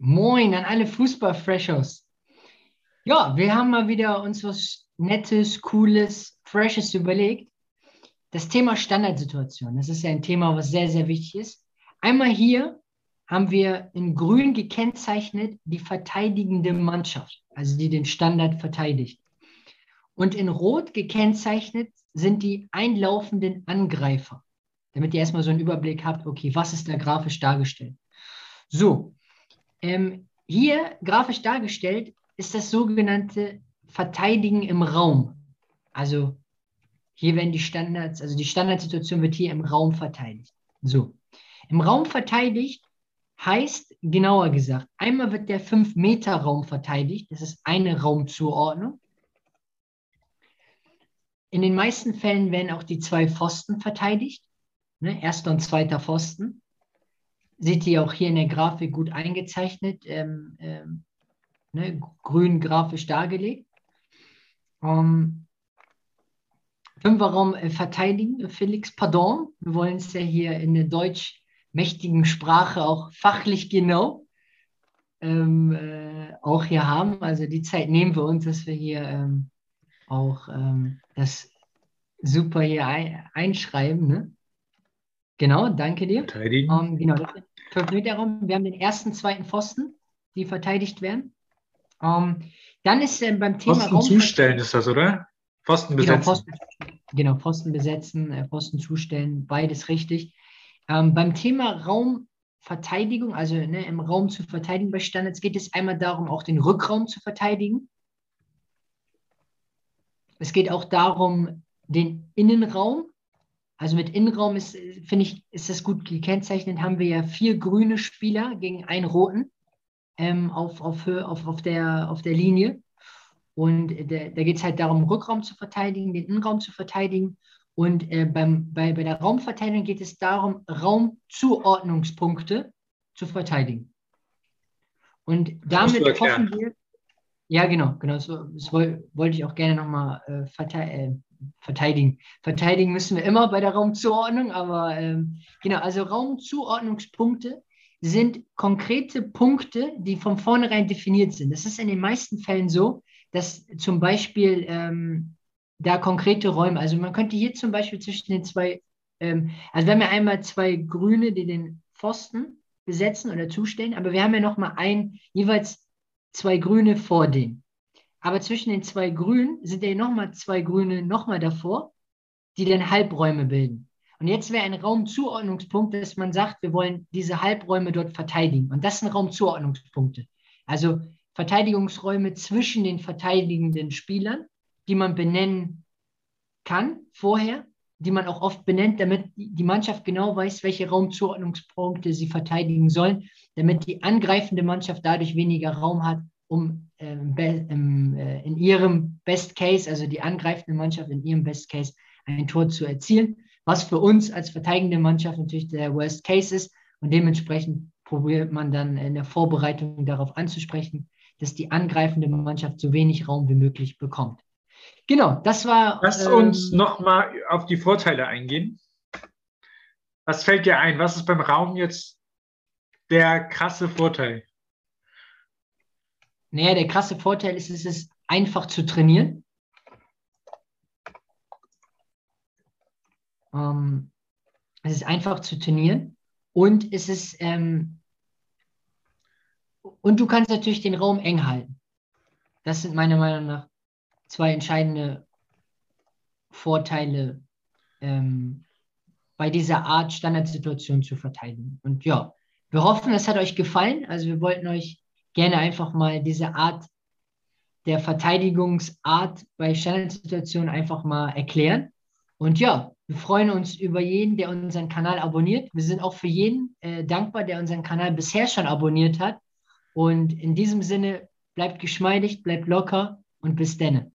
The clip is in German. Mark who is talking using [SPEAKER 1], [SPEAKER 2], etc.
[SPEAKER 1] Moin an alle Fußball-Freshers. Ja, wir haben mal wieder uns was Nettes, Cooles, Freshes überlegt. Das Thema Standardsituation, das ist ja ein Thema, was sehr, sehr wichtig ist. Einmal hier haben wir in grün gekennzeichnet die verteidigende Mannschaft, also die den Standard verteidigt. Und in rot gekennzeichnet sind die einlaufenden Angreifer, damit ihr erstmal so einen Überblick habt, okay, was ist da grafisch dargestellt. So, ähm, hier grafisch dargestellt ist das sogenannte Verteidigen im Raum. Also hier werden die Standards, also die Standardsituation wird hier im Raum verteidigt. So, im Raum verteidigt heißt, genauer gesagt, einmal wird der 5-Meter-Raum verteidigt, das ist eine Raumzuordnung. In den meisten Fällen werden auch die zwei Pfosten verteidigt, ne, erster und zweiter Pfosten seht ihr auch hier in der Grafik gut eingezeichnet, ähm, ähm, ne, grün grafisch dargelegt. Ähm, Fünferraum äh, verteidigen, Felix, pardon, wir wollen es ja hier in der deutschmächtigen Sprache auch fachlich genau ähm, äh, auch hier haben. Also die Zeit nehmen wir uns, dass wir hier ähm, auch ähm, das super hier ein, einschreiben. Ne? Genau, danke dir.
[SPEAKER 2] Verteidigen.
[SPEAKER 1] Ähm, genau, fünf Meter Raum. Wir haben den ersten, zweiten Pfosten, die verteidigt werden. Ähm, dann ist äh, beim Thema
[SPEAKER 2] Pfosten zustellen ist das, oder? Pfosten
[SPEAKER 1] genau,
[SPEAKER 2] besetzen.
[SPEAKER 1] Genau, Pfosten, genau, Pfosten besetzen, äh, Pfosten zustellen, beides richtig. Ähm, beim Thema Raumverteidigung, also ne, im Raum zu verteidigen bei Standards, geht es einmal darum, auch den Rückraum zu verteidigen. Es geht auch darum, den Innenraum also mit Innenraum ist, finde ich, ist das gut gekennzeichnet. Haben wir ja vier grüne Spieler gegen einen roten ähm, auf, auf, auf, auf, der, auf der Linie. Und der, da geht es halt darum, Rückraum zu verteidigen, den Innenraum zu verteidigen. Und äh, beim, bei, bei der Raumverteidigung geht es darum, Raumzuordnungspunkte zu verteidigen. Und damit hoffen wir, ja, genau, genau, das, das wollte ich auch gerne nochmal äh, verteidigen äh, verteidigen. Verteidigen müssen wir immer bei der Raumzuordnung, aber ähm, genau, also Raumzuordnungspunkte sind konkrete Punkte, die von vornherein definiert sind. Das ist in den meisten Fällen so, dass zum Beispiel ähm, da konkrete Räume, also man könnte hier zum Beispiel zwischen den zwei, ähm, also wir haben ja einmal zwei Grüne, die den Pfosten besetzen oder zustellen, aber wir haben ja nochmal ein, jeweils zwei Grüne vor denen. Aber zwischen den zwei Grünen sind ja nochmal zwei Grüne nochmal davor, die dann Halbräume bilden. Und jetzt wäre ein Raumzuordnungspunkt, dass man sagt, wir wollen diese Halbräume dort verteidigen. Und das sind Raumzuordnungspunkte. Also Verteidigungsräume zwischen den verteidigenden Spielern, die man benennen kann vorher, die man auch oft benennt, damit die Mannschaft genau weiß, welche Raumzuordnungspunkte sie verteidigen sollen, damit die angreifende Mannschaft dadurch weniger Raum hat, um ähm, äh, in ihrem Best Case, also die angreifende Mannschaft in ihrem Best Case, ein Tor zu erzielen, was für uns als verteidigende Mannschaft natürlich der Worst Case ist. Und dementsprechend probiert man dann in der Vorbereitung darauf anzusprechen, dass die angreifende Mannschaft so wenig Raum wie möglich bekommt. Genau, das war.
[SPEAKER 2] Lass ähm, uns nochmal auf die Vorteile eingehen. Was fällt dir ein? Was ist beim Raum jetzt der krasse Vorteil?
[SPEAKER 1] Naja, der krasse Vorteil ist, es ist einfach zu trainieren. Ähm, es ist einfach zu trainieren und es ist ähm, und du kannst natürlich den Raum eng halten. Das sind meiner Meinung nach zwei entscheidende Vorteile ähm, bei dieser Art Standardsituation zu verteidigen. Und ja, wir hoffen, es hat euch gefallen. Also wir wollten euch gerne einfach mal diese Art der Verteidigungsart bei Standardsituationen einfach mal erklären. Und ja, wir freuen uns über jeden, der unseren Kanal abonniert. Wir sind auch für jeden äh, dankbar, der unseren Kanal bisher schon abonniert hat. Und in diesem Sinne, bleibt geschmeidig, bleibt locker und bis denne.